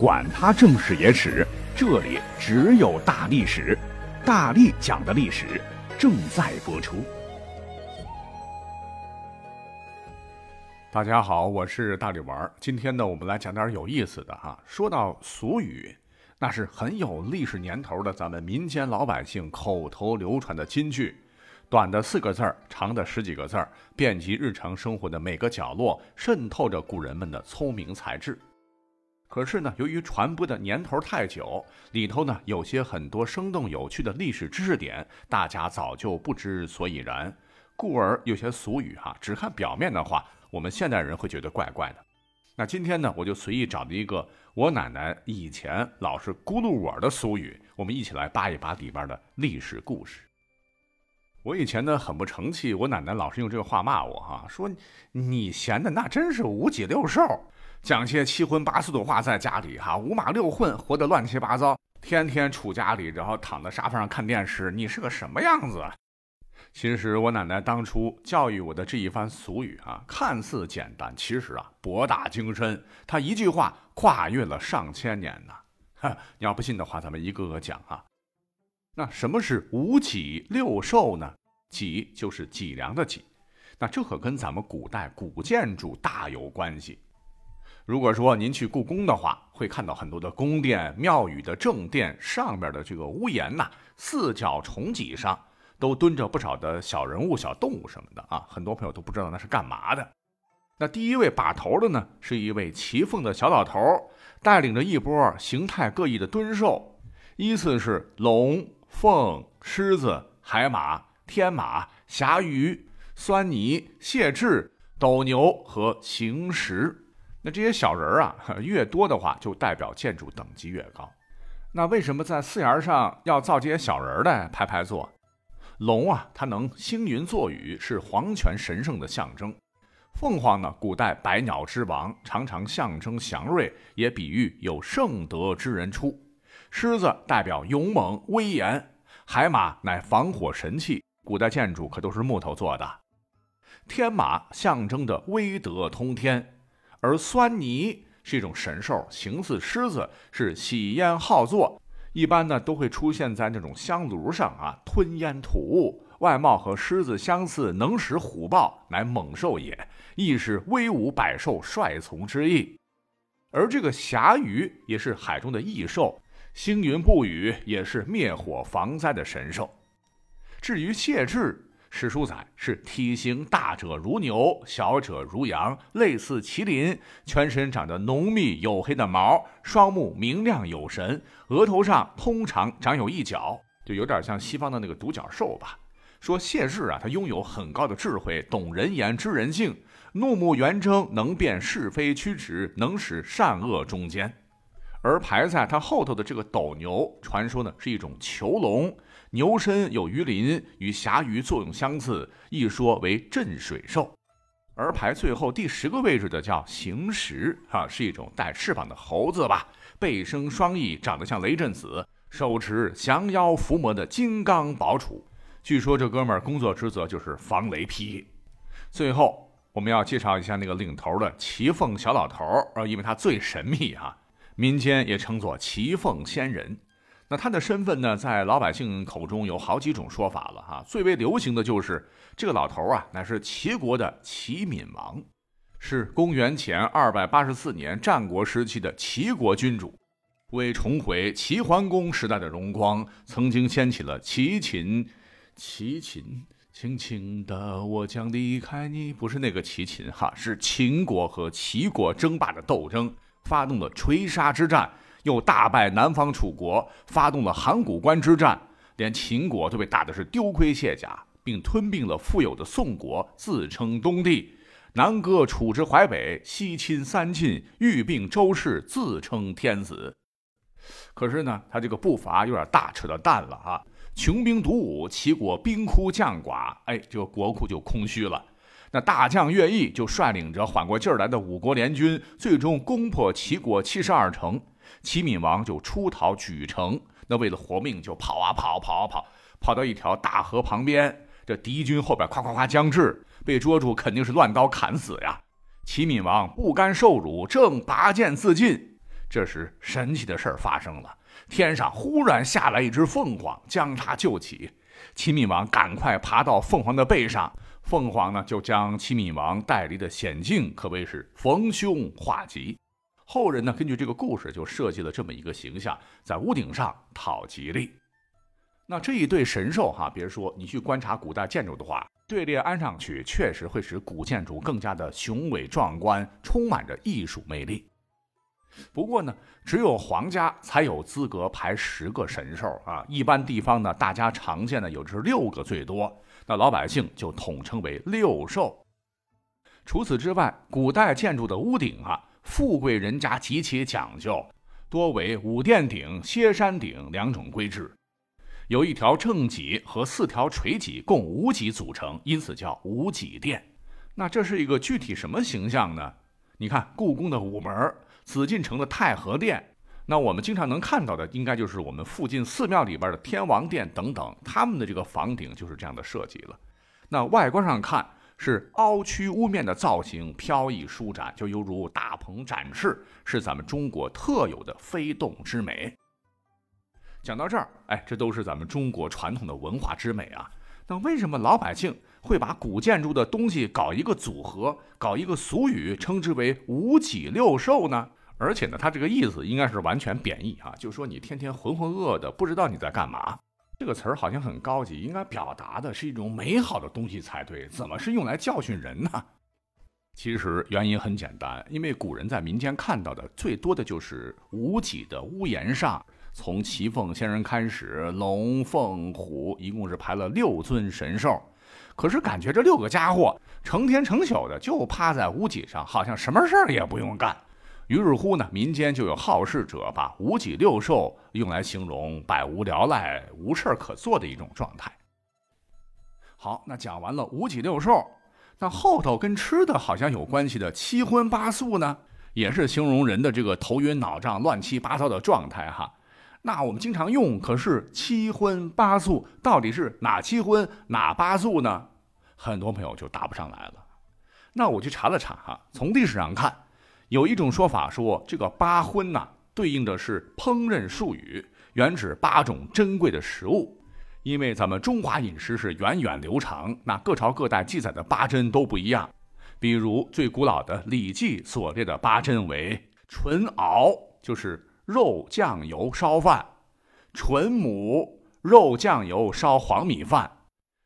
管他正史野史，这里只有大历史，大力讲的历史正在播出。大家好，我是大力丸儿。今天呢，我们来讲点有意思的哈。说到俗语，那是很有历史年头的，咱们民间老百姓口头流传的金句，短的四个字儿，长的十几个字儿，遍及日常生活的每个角落，渗透着古人们的聪明才智。可是呢，由于传播的年头太久，里头呢有些很多生动有趣的历史知识点，大家早就不知所以然，故而有些俗语哈，只看表面的话，我们现代人会觉得怪怪的。那今天呢，我就随意找了一个我奶奶以前老是咕噜我的俗语，我们一起来扒一扒里边的历史故事。我以前呢很不成器，我奶奶老是用这个话骂我哈，说你闲的那真是五脊六兽。讲些七荤八素的话，在家里哈五马六混，活得乱七八糟，天天杵家里，然后躺在沙发上看电视，你是个什么样子？其实我奶奶当初教育我的这一番俗语啊，看似简单，其实啊博大精深。她一句话跨越了上千年呢。哈，你要不信的话，咱们一个个讲啊。那什么是五脊六兽呢？脊就是脊梁的脊，那这可跟咱们古代古建筑大有关系。如果说您去故宫的话，会看到很多的宫殿、庙宇的正殿上面的这个屋檐呐，四角重脊上都蹲着不少的小人物、小动物什么的啊。很多朋友都不知道那是干嘛的。那第一位把头的呢，是一位骑凤的小老头，带领着一波形态各异的蹲兽，依次是龙、凤、狮子、海马、天马、霞鱼、狻猊、谢豸、斗牛和行石。那这些小人儿啊，越多的话，就代表建筑等级越高。那为什么在四檐上要造这些小人儿的排排坐？龙啊，它能星云作雨，是皇权神圣的象征。凤凰呢，古代百鸟之王，常常象征祥瑞，也比喻有圣德之人出。狮子代表勇猛威严，海马乃防火神器，古代建筑可都是木头做的。天马象征着威德通天。而狻猊是一种神兽，形似狮子，是喜烟好坐，一般呢都会出现在那种香炉上啊，吞烟吐雾，外貌和狮子相似，能食虎豹，乃猛兽也，亦是威武百兽帅从之意。而这个侠鱼也是海中的异兽，星云不雨，也是灭火防灾的神兽。至于谢豸。史书载是体型大者如牛，小者如羊，类似麒麟，全身长着浓密黝黑的毛，双目明亮有神，额头上通常长有一角，就有点像西方的那个独角兽吧。说谢豸啊，他拥有很高的智慧，懂人言知人性，怒目圆睁，能辨是非曲直，能使善恶中间。而排在他后头的这个斗牛，传说呢是一种囚龙。牛身有鱼鳞，与侠鱼作用相似，一说为镇水兽。而排最后第十个位置的叫行石，哈，是一种带翅膀的猴子吧，背生双翼，长得像雷震子，手持降妖伏魔的金刚宝杵。据说这哥们儿工作职责就是防雷劈。最后我们要介绍一下那个领头的骑凤小老头儿，因为他最神秘哈，民间也称作齐凤仙人。那他的身份呢，在老百姓口中有好几种说法了哈。最为流行的就是这个老头啊，乃是齐国的齐闵王，是公元前二百八十四年战国时期的齐国君主，为重回齐桓公时代的荣光，曾经掀起了齐秦，齐秦，轻轻的我将离开你，不是那个齐秦哈，是秦国和齐国争霸的斗争，发动了垂沙之战。又大败南方楚国，发动了函谷关之战，连秦国都被打的是丢盔卸甲，并吞并了富有的宋国，自称东帝。南割楚之淮北，西侵三晋，欲并周氏，自称天子。可是呢，他这个步伐有点大扯的蛋了啊！穷兵黩武，齐国兵枯将寡，哎，这个国库就空虚了。那大将乐毅就率领着缓过劲儿来的五国联军，最终攻破齐国七十二城。齐闵王就出逃莒城，那为了活命就跑啊跑，跑啊跑，跑到一条大河旁边。这敌军后边夸夸夸将至，被捉住肯定是乱刀砍死呀。齐闵王不甘受辱，正拔剑自尽，这时神奇的事儿发生了，天上忽然下来一只凤凰，将他救起。齐闵王赶快爬到凤凰的背上，凤凰呢就将齐闵王带离的险境可谓是逢凶化吉。后人呢根据这个故事就设计了这么一个形象，在屋顶上讨吉利。那这一对神兽哈，别说你去观察古代建筑的话，队列安上去确实会使古建筑更加的雄伟壮观，充满着艺术魅力。不过呢，只有皇家才有资格排十个神兽啊。一般地方呢，大家常见的有是六个最多，那老百姓就统称为六兽。除此之外，古代建筑的屋顶啊，富贵人家极其讲究，多为五殿顶、歇山顶两种规制，有一条正脊和四条垂脊，共五脊组成，因此叫五脊殿。那这是一个具体什么形象呢？你看故宫的午门。紫禁城的太和殿，那我们经常能看到的，应该就是我们附近寺庙里边的天王殿等等，他们的这个房顶就是这样的设计了。那外观上看是凹曲屋面的造型，飘逸舒展，就犹如大鹏展翅，是咱们中国特有的飞动之美。讲到这儿，哎，这都是咱们中国传统的文化之美啊。那为什么老百姓会把古建筑的东西搞一个组合，搞一个俗语，称之为五脊六兽呢？而且呢，他这个意思应该是完全贬义啊，就说你天天浑浑噩噩的，不知道你在干嘛。这个词儿好像很高级，应该表达的是一种美好的东西才对，怎么是用来教训人呢？其实原因很简单，因为古人在民间看到的最多的就是无脊的屋檐上，从齐凤仙人开始，龙凤虎一共是排了六尊神兽，可是感觉这六个家伙成天成宿的就趴在屋脊上，好像什么事儿也不用干。于是乎呢，民间就有好事者把五脊六兽用来形容百无聊赖、无事可做的一种状态。好，那讲完了五脊六兽，那后头跟吃的好像有关系的七荤八素呢，也是形容人的这个头晕脑胀、乱七八糟的状态哈。那我们经常用，可是七荤八素到底是哪七荤哪八素呢？很多朋友就答不上来了。那我去查了查哈，从历史上看。有一种说法说，这个八荤呐，对应的是烹饪术语，原指八种珍贵的食物。因为咱们中华饮食是源远流长，那各朝各代记载的八珍都不一样。比如最古老的《礼记》所列的八珍为：纯熬，就是肉酱油烧饭；纯母，肉酱油烧黄米饭；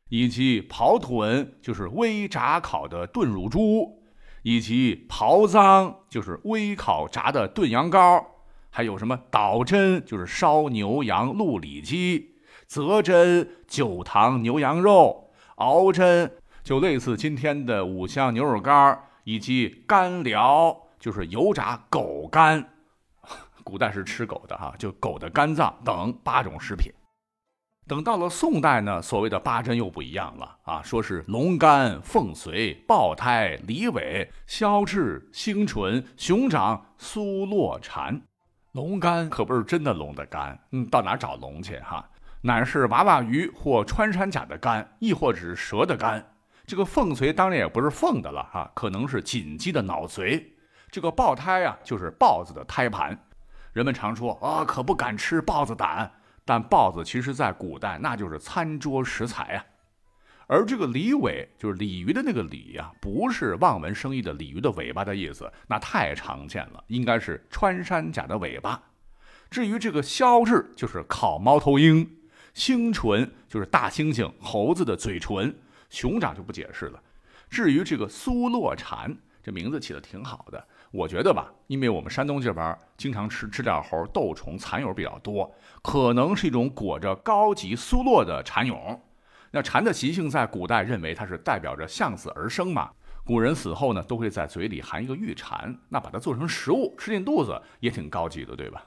以及刨豚，就是微炸烤的炖乳猪。以及刨脏就是微烤炸的炖羊羔，还有什么倒针就是烧牛羊鹿里脊，择针酒糖牛羊肉，熬针就类似今天的五香牛肉干，以及干疗就是油炸狗肝，古代是吃狗的哈，就狗的肝脏等八种食品。等到了宋代呢，所谓的八珍又不一样了啊，说是龙肝、凤髓、豹胎、梨尾、消翅、星唇、熊掌、酥络蝉。龙肝可不是真的龙的肝，嗯，到哪找龙去哈？乃是娃娃鱼或穿山甲的肝，亦或是蛇的肝。这个凤髓当然也不是凤的了哈，可能是锦鸡的脑髓。这个豹胎啊，就是豹子的胎盘。人们常说啊，可不敢吃豹子胆。但豹子其实，在古代那就是餐桌食材啊，而这个鲤尾就是鲤鱼的那个鲤呀，不是望文生义的鲤鱼的尾巴的意思，那太常见了，应该是穿山甲的尾巴。至于这个消翅，就是烤猫头鹰；星唇就是大猩猩、猴子的嘴唇，熊掌就不解释了。至于这个苏洛蝉，这名字起的挺好的。我觉得吧，因为我们山东这边经常吃知了猴、豆虫、蚕蛹比较多，可能是一种裹着高级酥络的蚕蛹。那蝉的习性在古代认为它是代表着向死而生嘛，古人死后呢都会在嘴里含一个玉蝉，那把它做成食物吃进肚子也挺高级的，对吧？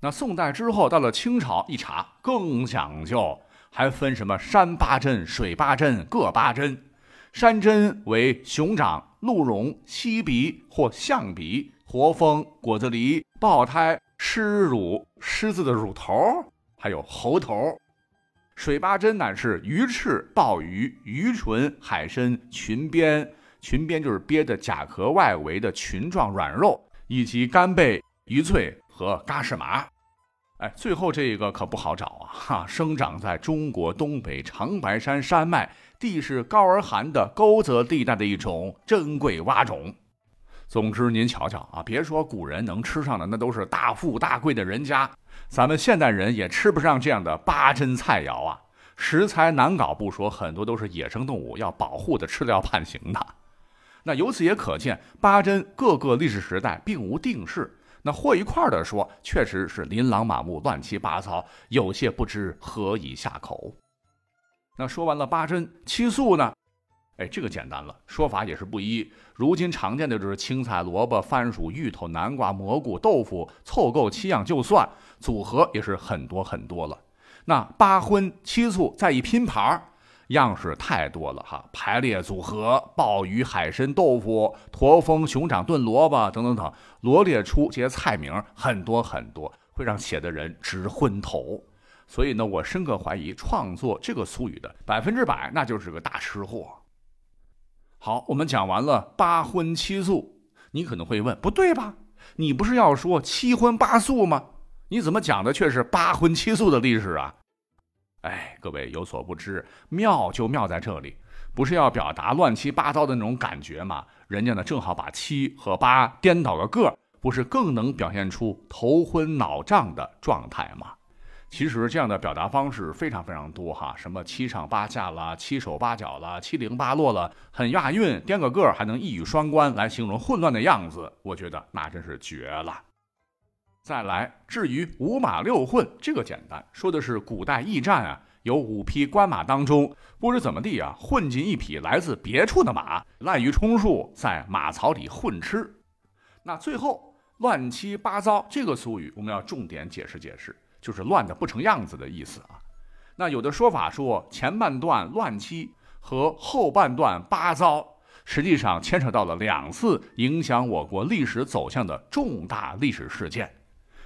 那宋代之后到了清朝一查更讲究，还分什么山八珍、水八珍各八珍。山珍为熊掌、鹿茸、犀鼻或象鼻、活蜂、果子狸、豹胎、狮乳、狮子的乳头，还有猴头。水八珍乃是鱼翅、鲍鱼、鱼唇、海参、裙边，裙边就是憋的甲壳外围的裙状软肉，以及干贝、鱼脆和嘎什麻。哎，最后这一个可不好找啊！哈，生长在中国东北长白山山脉，地势高而寒的沟泽地带的一种珍贵蛙种。总之，您瞧瞧啊，别说古人能吃上的，那都是大富大贵的人家，咱们现代人也吃不上这样的八珍菜肴啊！食材难搞不说，很多都是野生动物，要保护的，吃了要判刑的。那由此也可见，八珍各个历史时代并无定式。那和一块儿的说，确实是琳琅满目、乱七八糟，有些不知何以下口。那说完了八珍七素呢？哎，这个简单了，说法也是不一。如今常见的就是青菜、萝卜、番薯、芋头、南瓜、蘑菇、豆腐，凑够七样就算，组合也是很多很多了。那八荤七素再一拼盘样式太多了哈，排列组合，鲍鱼、海参、豆腐、驼峰、熊掌炖萝卜等等等，罗列出这些菜名很多很多，会让写的人直昏头。所以呢，我深刻怀疑创作这个俗语的百分之百，那就是个大吃货。好，我们讲完了八荤七素，你可能会问，不对吧？你不是要说七荤八素吗？你怎么讲的却是八荤七素的历史啊？哎，各位有所不知，妙就妙在这里，不是要表达乱七八糟的那种感觉吗？人家呢正好把七和八颠倒个个，不是更能表现出头昏脑胀的状态吗？其实这样的表达方式非常非常多哈，什么七上八下啦，七手八脚啦，七零八落了，很押韵，颠个个还能一语双关来形容混乱的样子，我觉得那真是绝了。再来，至于五马六混，这个简单，说的是古代驿站啊，有五匹官马当中，不知怎么地啊，混进一匹来自别处的马，滥竽充数，在马槽里混吃。那最后乱七八糟这个俗语，我们要重点解释解释，就是乱的不成样子的意思啊。那有的说法说前半段乱七和后半段八糟，实际上牵扯到了两次影响我国历史走向的重大历史事件。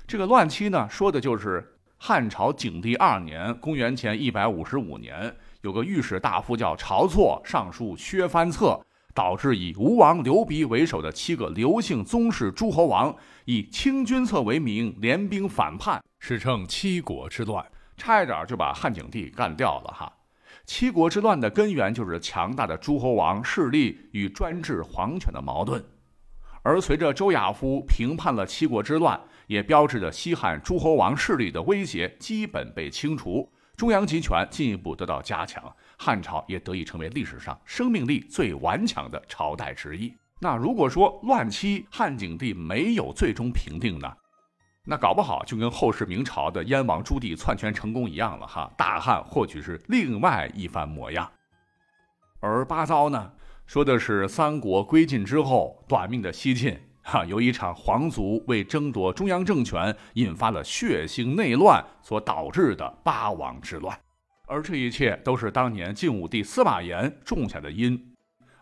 这个乱七呢，说的就是汉朝景帝二年，公元前一百五十五年，有个御史大夫叫晁错上书削藩策，导致以吴王刘鼻为首的七个刘姓宗室诸侯王以清君侧为名联兵反叛，史称七国之乱，差一点就把汉景帝干掉了哈。七国之乱的根源就是强大的诸侯王势力与专制皇权的矛盾，而随着周亚夫平叛了七国之乱。也标志着西汉诸侯王势力的威胁基本被清除，中央集权进一步得到加强，汉朝也得以成为历史上生命力最顽强的朝代之一。那如果说乱期汉景帝没有最终平定呢？那搞不好就跟后世明朝的燕王朱棣篡权成功一样了哈，大汉或许是另外一番模样。而八糟呢，说的是三国归晋之后短命的西晋。哈，由一场皇族为争夺中央政权，引发了血腥内乱所导致的八王之乱，而这一切都是当年晋武帝司马炎种下的因。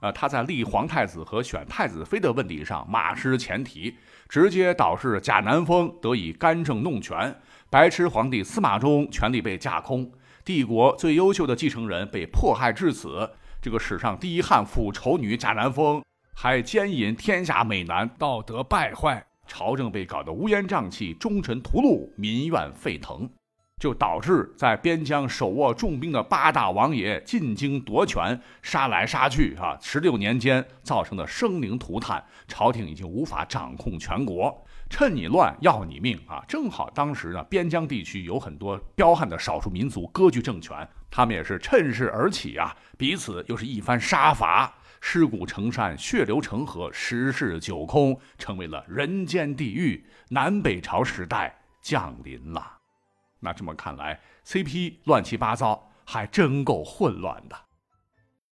呃，他在立皇太子和选太子妃的问题上马失前蹄，直接导致贾南风得以干政弄权，白痴皇帝司马衷权力被架空，帝国最优秀的继承人被迫害致死。这个史上第一悍妇丑女贾南风。还奸淫天下美男，道德败坏，朝政被搞得乌烟瘴气，忠臣屠戮，民怨沸腾，就导致在边疆手握重兵的八大王爷进京夺权，杀来杀去啊！十六年间造成的生灵涂炭，朝廷已经无法掌控全国，趁你乱要你命啊！正好当时呢，边疆地区有很多彪悍的少数民族割据政权，他们也是趁势而起啊，彼此又是一番杀伐。尸骨成山，血流成河，十室九空，成为了人间地狱。南北朝时代降临了。那这么看来，CP 乱七八糟，还真够混乱的。